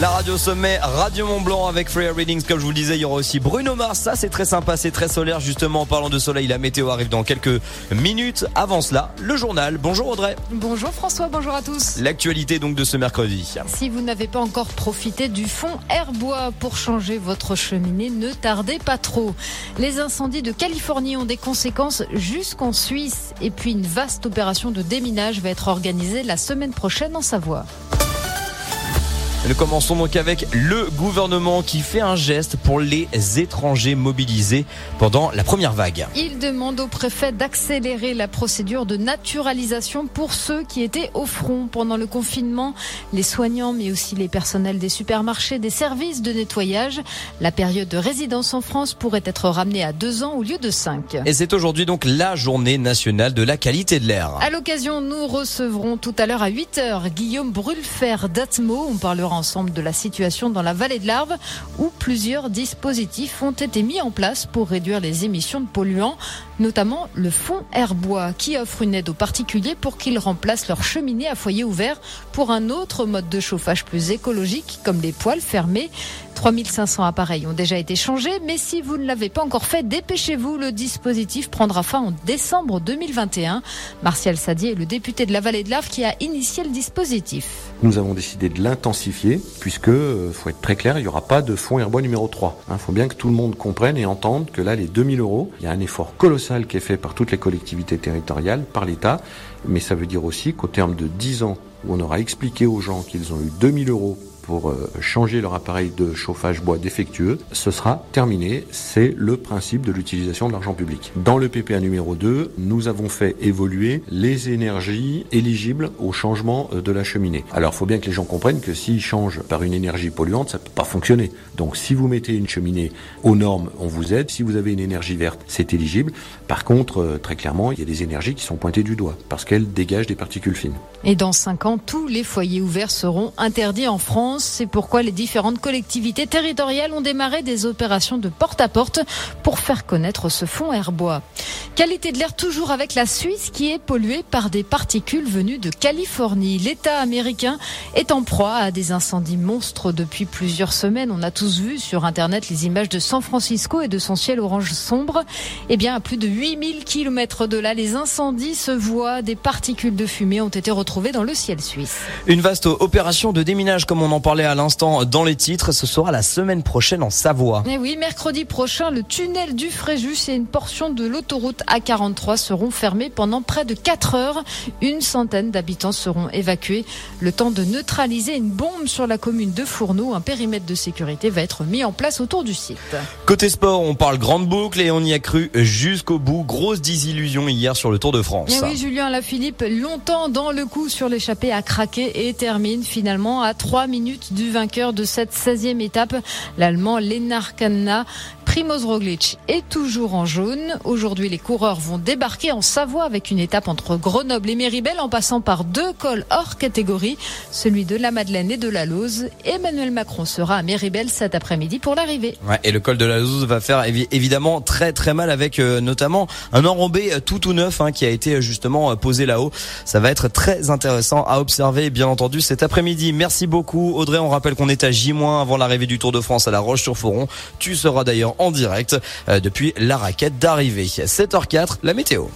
La radio sommet, Radio Mont Blanc avec Freya Readings. Comme je vous le disais, il y aura aussi Bruno Mars. Ça, c'est très sympa, c'est très solaire. Justement, en parlant de soleil, la météo arrive dans quelques minutes. Avant cela, le journal. Bonjour Audrey. Bonjour François, bonjour à tous. L'actualité donc de ce mercredi. Si vous n'avez pas encore profité du fond Airbois pour changer votre cheminée, ne tardez pas trop. Les incendies de Californie ont des conséquences jusqu'en Suisse. Et puis une vaste opération de déminage va être organisée la semaine prochaine en Savoie. Nous commençons donc avec le gouvernement qui fait un geste pour les étrangers mobilisés pendant la première vague. Il demande au préfet d'accélérer la procédure de naturalisation pour ceux qui étaient au front pendant le confinement, les soignants mais aussi les personnels des supermarchés, des services de nettoyage. La période de résidence en France pourrait être ramenée à deux ans au lieu de cinq. Et c'est aujourd'hui donc la journée nationale de la qualité de l'air. À l'occasion, nous recevrons tout à l'heure à 8 heures Guillaume Brulfer d'Atmo. On parlera ensemble de la situation dans la vallée de l'Arve où plusieurs dispositifs ont été mis en place pour réduire les émissions de polluants, notamment le fonds Airbois qui offre une aide aux particuliers pour qu'ils remplacent leur cheminée à foyer ouvert pour un autre mode de chauffage plus écologique comme les poêles fermés. 3500 appareils ont déjà été changés, mais si vous ne l'avez pas encore fait, dépêchez-vous. Le dispositif prendra fin en décembre 2021. Martial Sadi est le député de la vallée de l'Arve qui a initié le dispositif. Nous avons décidé de l'intensifier puisque, euh, faut être très clair, il n'y aura pas de fonds Airbois numéro 3. Il faut bien que tout le monde comprenne et entende que là, les 2000 euros, il y a un effort colossal qui est fait par toutes les collectivités territoriales, par l'État, mais ça veut dire aussi qu'au terme de 10 ans où on aura expliqué aux gens qu'ils ont eu 2000 euros pour euh, changer leur appareil de chauffage bois défectueux, ce sera terminé. C'est le principe de l'utilisation de l'argent public. Dans le PPA numéro 2, nous avons fait évoluer les énergies éligibles au changement euh, de la cheminée. Alors, il faut bien que les gens comprennent que s'ils changent par une énergie polluante, ça ne peut pas fonctionner. Donc, si vous mettez une cheminée aux normes, on vous aide. Si vous avez une énergie verte, c'est éligible. Par contre, euh, très clairement, il y a des énergies qui sont pointées du doigt parce qu'elles dégagent des particules fines. Et dans 5 ans, tous les foyers ouverts seront interdits en France. C'est pourquoi les différentes collectivités territoriales ont démarré des opérations de porte-à-porte pour faire connaître ce fonds Airbois. Qualité de l'air toujours avec la Suisse qui est polluée par des particules venues de Californie. L'État américain est en proie à des incendies monstres depuis plusieurs semaines. On a tous vu sur Internet les images de San Francisco et de son ciel orange sombre. Eh bien, à plus de 8000 km de là, les incendies se voient. Des particules de fumée ont été retrouvées dans le ciel suisse. Une vaste opération de déminage comme on en parlait à l'instant dans les titres. Ce sera la semaine prochaine en Savoie. Eh oui, mercredi prochain, le tunnel du Fréjus et une portion de l'autoroute A43 seront fermés pendant près de 4 heures. Une centaine d'habitants seront évacués. Le temps de neutraliser une bombe sur la commune de Fourneau. Un périmètre de sécurité va être mis en place autour du site. Côté sport, on parle grande boucle et on y a cru jusqu'au bout. Grosse désillusion hier sur le Tour de France. Eh oui, Julien Lafilippe, longtemps dans le coup sur l'échappée, a craqué et termine finalement à 3 minutes du vainqueur de cette 16e étape, l'Allemand Lennart Kanna. Primoz Roglic est toujours en jaune. Aujourd'hui, les coureurs vont débarquer en Savoie avec une étape entre Grenoble et Méribel en passant par deux cols hors catégorie, celui de la Madeleine et de la Lose. Emmanuel Macron sera à Méribel cet après-midi pour l'arrivée. Ouais, et le col de la Lose va faire évidemment très très mal avec euh, notamment un enrobé tout tout neuf hein, qui a été justement posé là-haut. Ça va être très intéressant à observer bien entendu cet après-midi. Merci beaucoup Audrey. On rappelle qu'on est à J- avant l'arrivée du Tour de France à La Roche-sur-Foron. Tu seras d'ailleurs en direct euh, depuis la raquette d'arrivée. 7h04, la météo.